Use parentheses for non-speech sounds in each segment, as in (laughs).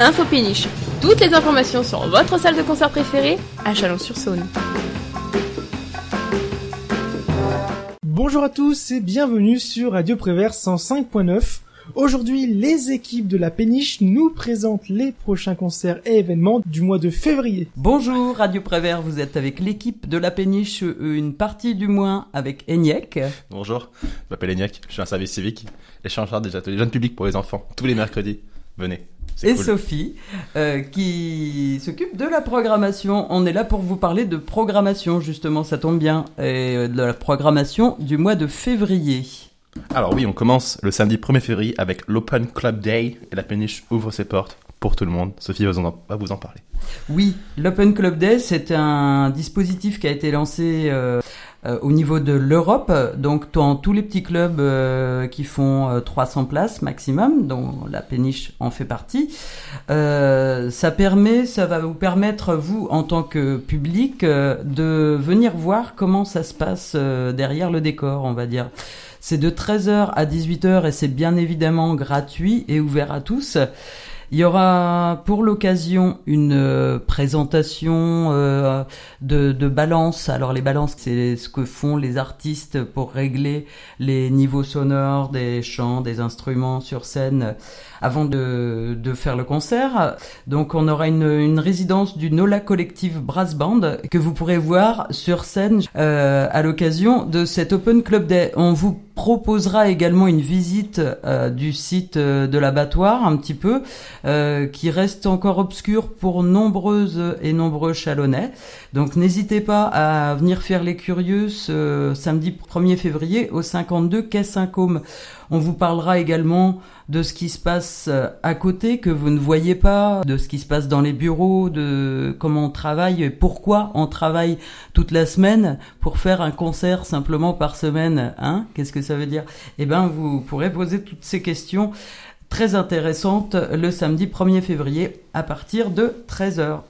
Info Péniche. Toutes les informations sur votre salle de concert préférée à Chalon-sur-Saône. Bonjour à tous et bienvenue sur Radio Prévert 105.9. Aujourd'hui, les équipes de la Péniche nous présentent les prochains concerts et événements du mois de février. Bonjour Radio Prévert, vous êtes avec l'équipe de la Péniche, une partie du moins avec Eniec. Bonjour, je m'appelle Eniec, je suis un service civique et je suis en charge des ateliers jeunes publics pour les enfants, tous les mercredis. Venez. Et Sophie, euh, qui s'occupe de la programmation. On est là pour vous parler de programmation, justement, ça tombe bien, et euh, de la programmation du mois de février. Alors oui, on commence le samedi 1er février avec l'Open Club Day et la péniche ouvre ses portes pour tout le monde. Sophie va vous en, va vous en parler. Oui, l'Open Club Day, c'est un dispositif qui a été lancé euh, euh, au niveau de l'Europe, donc dans tous les petits clubs euh, qui font 300 places maximum, dont la péniche en fait partie. ça permet, ça va vous permettre, vous, en tant que public, de venir voir comment ça se passe derrière le décor, on va dire. C'est de 13h à 18h et c'est bien évidemment gratuit et ouvert à tous. Il y aura pour l'occasion une euh, présentation euh, de, de balances. Alors les balances, c'est ce que font les artistes pour régler les niveaux sonores des chants, des instruments sur scène avant de, faire le concert. Donc on aura une, une résidence du Nola Collective Brass Band que vous pourrez voir sur scène euh, à l'occasion de cet Open Club Day. On proposera également une visite euh, du site euh, de l'abattoir un petit peu euh, qui reste encore obscur pour nombreuses et nombreux chalonnais. Donc n'hésitez pas à venir faire les curieux ce samedi 1er février au 52 quai Saint-Côme. On vous parlera également de ce qui se passe euh, à côté que vous ne voyez pas, de ce qui se passe dans les bureaux, de comment on travaille pourquoi on travaille toute la semaine pour faire un concert simplement par semaine. Hein Qu'est-ce que ça veut dire? Eh ben, vous pourrez poser toutes ces questions très intéressantes le samedi 1er février à partir de 13h.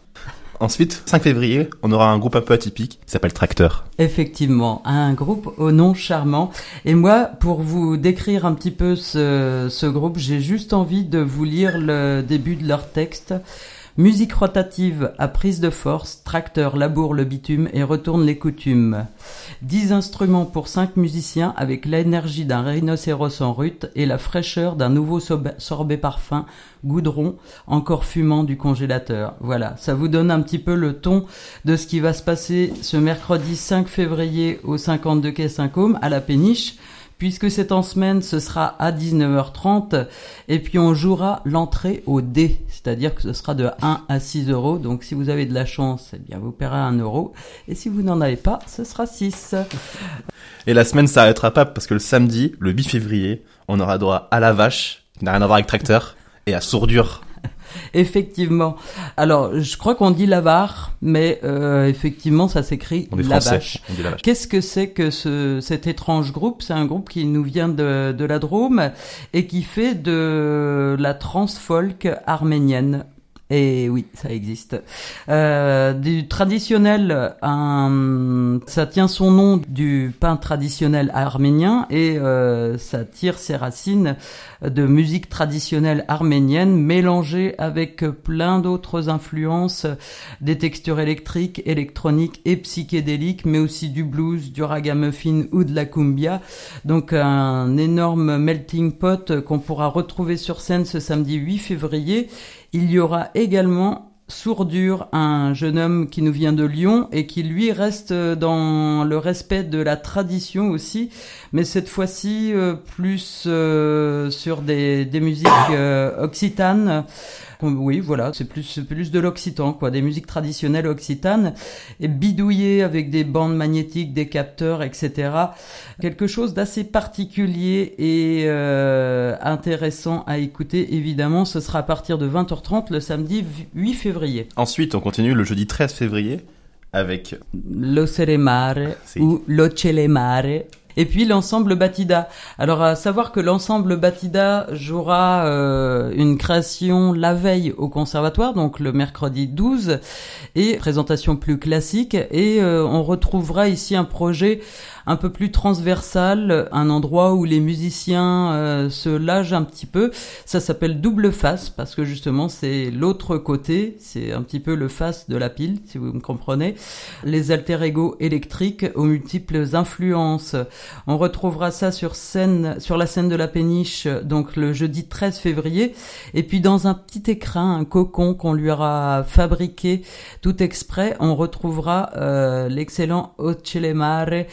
Ensuite, 5 février, on aura un groupe un peu atypique qui s'appelle Tracteur. Effectivement, un groupe au nom charmant. Et moi, pour vous décrire un petit peu ce, ce groupe, j'ai juste envie de vous lire le début de leur texte. Musique rotative à prise de force, tracteur laboure le bitume et retourne les coutumes. Dix instruments pour cinq musiciens avec l'énergie d'un rhinocéros en rute et la fraîcheur d'un nouveau sorbet parfum, goudron, encore fumant du congélateur. Voilà, ça vous donne un petit peu le ton de ce qui va se passer ce mercredi 5 février au 52 quai Saint-Côme à la péniche puisque c'est en semaine, ce sera à 19h30, et puis on jouera l'entrée au dé, c'est-à-dire que ce sera de 1 à 6 euros, donc si vous avez de la chance, eh bien vous paierez 1 euro, et si vous n'en avez pas, ce sera 6. Et la semaine s'arrêtera pas, parce que le samedi, le 8 février, on aura droit à la vache, qui n'a rien à voir avec tracteur, et à sourdure. (laughs) Effectivement. Alors, je crois qu'on dit l'avare, mais euh, effectivement, ça s'écrit la vache. Qu'est-ce que c'est que ce, cet étrange groupe? C'est un groupe qui nous vient de, de la Drôme et qui fait de la trans-folk arménienne. Et oui, ça existe. Euh, du traditionnel, un, ça tient son nom du pain traditionnel arménien et euh, ça tire ses racines de musique traditionnelle arménienne mélangée avec plein d'autres influences, des textures électriques, électroniques et psychédéliques, mais aussi du blues, du ragamuffin ou de la cumbia. Donc un énorme melting pot qu'on pourra retrouver sur scène ce samedi 8 février il y aura également Sourdure, un jeune homme qui nous vient de Lyon et qui lui reste dans le respect de la tradition aussi, mais cette fois-ci euh, plus euh, sur des, musiques euh, occitanes. Oui, voilà, c'est plus, plus de l'occitan, quoi, des musiques traditionnelles occitanes, et bidouillées avec des bandes magnétiques, des capteurs, etc. Quelque chose d'assez particulier et euh, intéressant à écouter, évidemment, ce sera à partir de 20h30 le samedi 8 février. Ensuite, on continue le jeudi 13 février avec Lo Mare ou Lo Mare et puis l'ensemble Batida. Alors à savoir que l'ensemble Batida jouera euh, une création la veille au conservatoire, donc le mercredi 12, et présentation plus classique. Et euh, on retrouvera ici un projet un peu plus transversal, un endroit où les musiciens euh, se lâchent un petit peu. Ça s'appelle double face parce que justement c'est l'autre côté, c'est un petit peu le face de la pile, si vous me comprenez. Les alter ego électriques aux multiples influences. On retrouvera ça sur scène, sur la scène de la péniche, donc le jeudi 13 février. Et puis dans un petit écrin, un cocon qu'on lui aura fabriqué tout exprès, on retrouvera euh, l'excellent Ocelemare,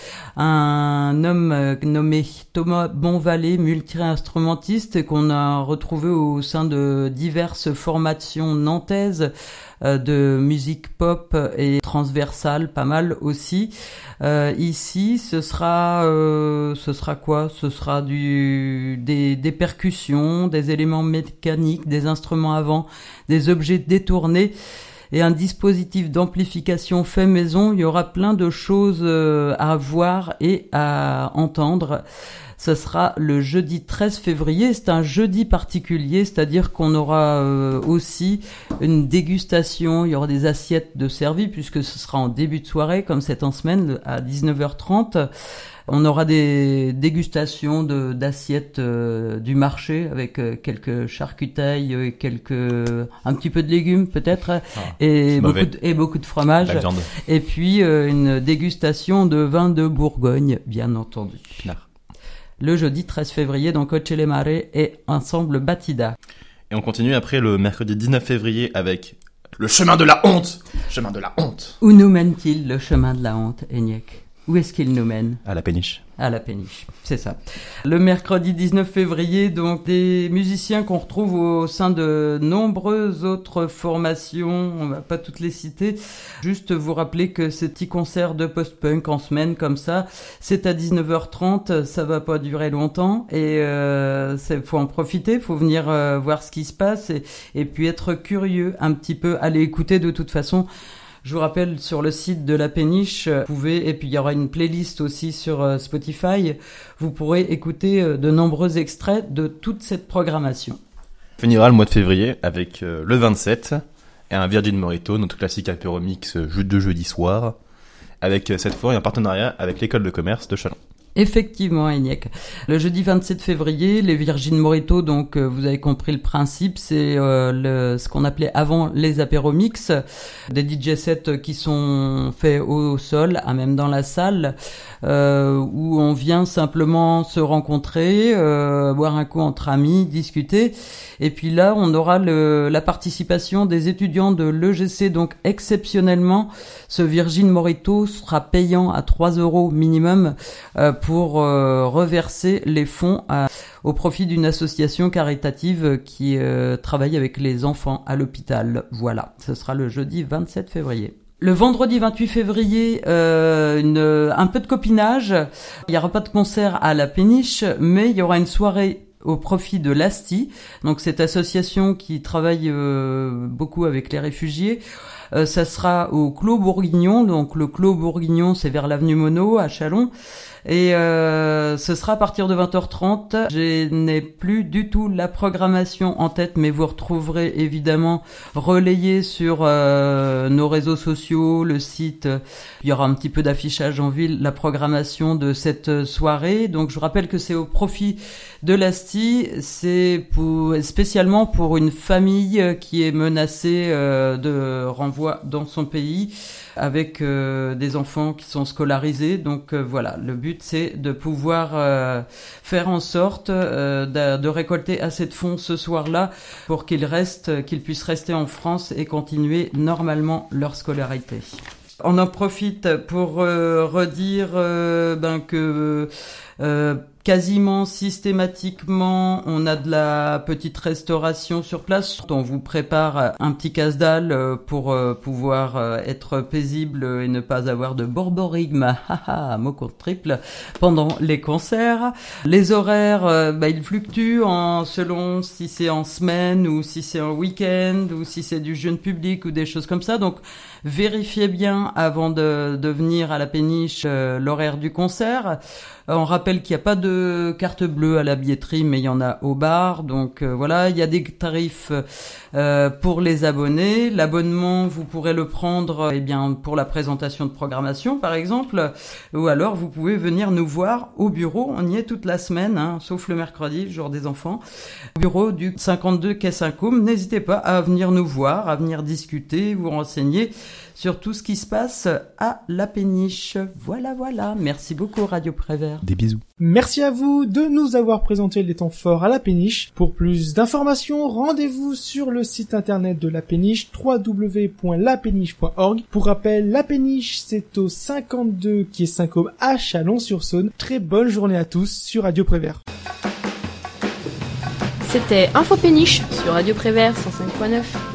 homme euh, nommé Thomas Bonvalet, multi-instrumentiste qu'on a retrouvé au sein de diverses formations nantaises euh, de musique pop et transversale, pas mal aussi. Euh, ici, ce sera, ce sera quoi? Ce sera du des, des percussions, des éléments mécaniques, des instruments avant, des objets détournés et un dispositif d'amplification fait maison. Il y aura plein de choses euh, à voir et à entendre. Ce sera le jeudi 13 février. C'est un jeudi particulier, c'est-à-dire qu'on aura euh, aussi une dégustation. Il y aura des assiettes de servis puisque ce sera en début de soirée, comme c'est en semaine, à 19h30. On aura des dégustations de d'assiettes euh, du marché avec euh, quelques charcutailles, et quelques un petit peu de légumes peut-être Ah, et de, et beaucoup de fromage. Et puis euh, une dégustation de vin de Bourgogne, bien entendu. Pinard. Le jeudi 13 février, donc Ocele Mare et Ensemble Batida. Et on continue après le mercredi 19 février avec le chemin de la honte. Chemin de la honte. Où nous mène-t-il le chemin de la honte, Eniek Où est-ce qu'il nous mène? À la péniche. À la péniche, c'est ça. Le mercredi 19 février, donc des musiciens qu'on retrouve au sein de nombreuses autres formations, on va pas toutes les citer, juste vous rappeler que ces petits concerts de post-punk en semaine comme ça, c'est à 19h30, ça va pas durer longtemps et euh, faut en profiter, faut venir euh, voir ce qui se passe et, et puis être curieux un petit peu, aller écouter de toute façon. Je vous rappelle sur le site de la péniche, euh, vous pouvez et puis il y aura une playlist aussi sur euh, Spotify. Vous pourrez écouter euh, de nombreux extraits de toute cette programmation. On finira le mois de février avec le 27 et un Virgin Morito, notre classique apéro mix jeu de jeudi soir, avec cette fois un partenariat avec l'école de commerce de Chalon. Effectivement, Eniek. Le jeudi 27 février, les Virgin Morito, donc euh, vous avez compris le principe, c'est euh, ce qu'on appelait avant les apéromix, des DJ sets qui sont faits au sol, à même dans la salle, euh, où on vient simplement se rencontrer, euh, boire un coup entre amis, discuter. Et puis là, on aura le, la participation des étudiants de l'EGC, donc exceptionnellement, ce Virgin Morito sera payant à 3 euros minimum euh, pour euh, reverser les fonds à- au profit d'une association caritative qui euh, travaille avec les enfants à l'hôpital. Voilà, ce sera le jeudi 27 février. Le vendredi 28 février, euh, une, un peu de copinage. Il n'y aura pas de concert à la péniche, mais il y aura une soirée au profit de l'ASTI, donc cette association qui travaille euh, beaucoup avec les réfugiés. Euh, ça sera au Clos Bourguignon, donc le Clos Bourguignon c'est vers l'avenue Monod à Chalon. Et euh, ce sera à partir de 20h30. Je n'ai plus du tout la programmation en tête, mais vous retrouverez évidemment relayé sur euh, nos réseaux sociaux, le site. Il y aura un petit peu d'affichage en ville, la programmation de cette soirée. Donc je rappelle que c'est au profit de l'ASTI. C'est spécialement pour une famille qui est menacée euh, de renvoi dans son pays avec euh, des enfants qui sont scolarisés. Donc euh, voilà, le but c'est de pouvoir euh, faire en sorte de, de récolter assez de fonds ce soir-là pour qu'ils restent, qu'ils puissent rester en France et continuer normalement leur scolarité. On en profite pour euh, redire euh, ben, que euh, quasiment systématiquement, on a de la petite restauration sur place. On vous prépare un petit casse-dalle euh, pour euh, pouvoir euh, être paisible et ne pas avoir de borborigme, (laughs) haha, mot contre triple, pendant les concerts. Les horaires, bah, ils fluctuent en, selon si c'est en semaine ou si c'est en week-end ou si c'est du jeune public ou des choses comme ça. Donc, vérifiez bien avant de, de venir à la péniche euh, l'horaire du concert. on rappelle qu'il n'y a pas de carte bleue à la billetterie, mais il y en a au bar. Donc voilà, il y a des tarifs pour les abonnés. L'abonnement, vous pourrez le prendre eh bien pour la présentation de programmation, par exemple, ou alors vous pouvez venir nous voir au bureau. On y est toute la semaine, hein, sauf le mercredi, jour des enfants. Au bureau du 52 Quai Saint-Côme. N'hésitez pas à venir nous voir, à venir discuter, vous renseigner sur tout ce qui se passe à la péniche. Voilà, voilà. Merci beaucoup Radio Prévert. Des bisous. Merci à vous de nous avoir présenté les temps forts à la péniche. Pour plus d'informations, rendez-vous sur le site internet de la péniche www.lapéniche.org. Pour rappel, la péniche c'est au 52 qui est 5 à Chalon-sur-Saône. Très bonne journée à tous sur Radio Prévert. C'était Info Péniche sur Radio Prévert 105.9.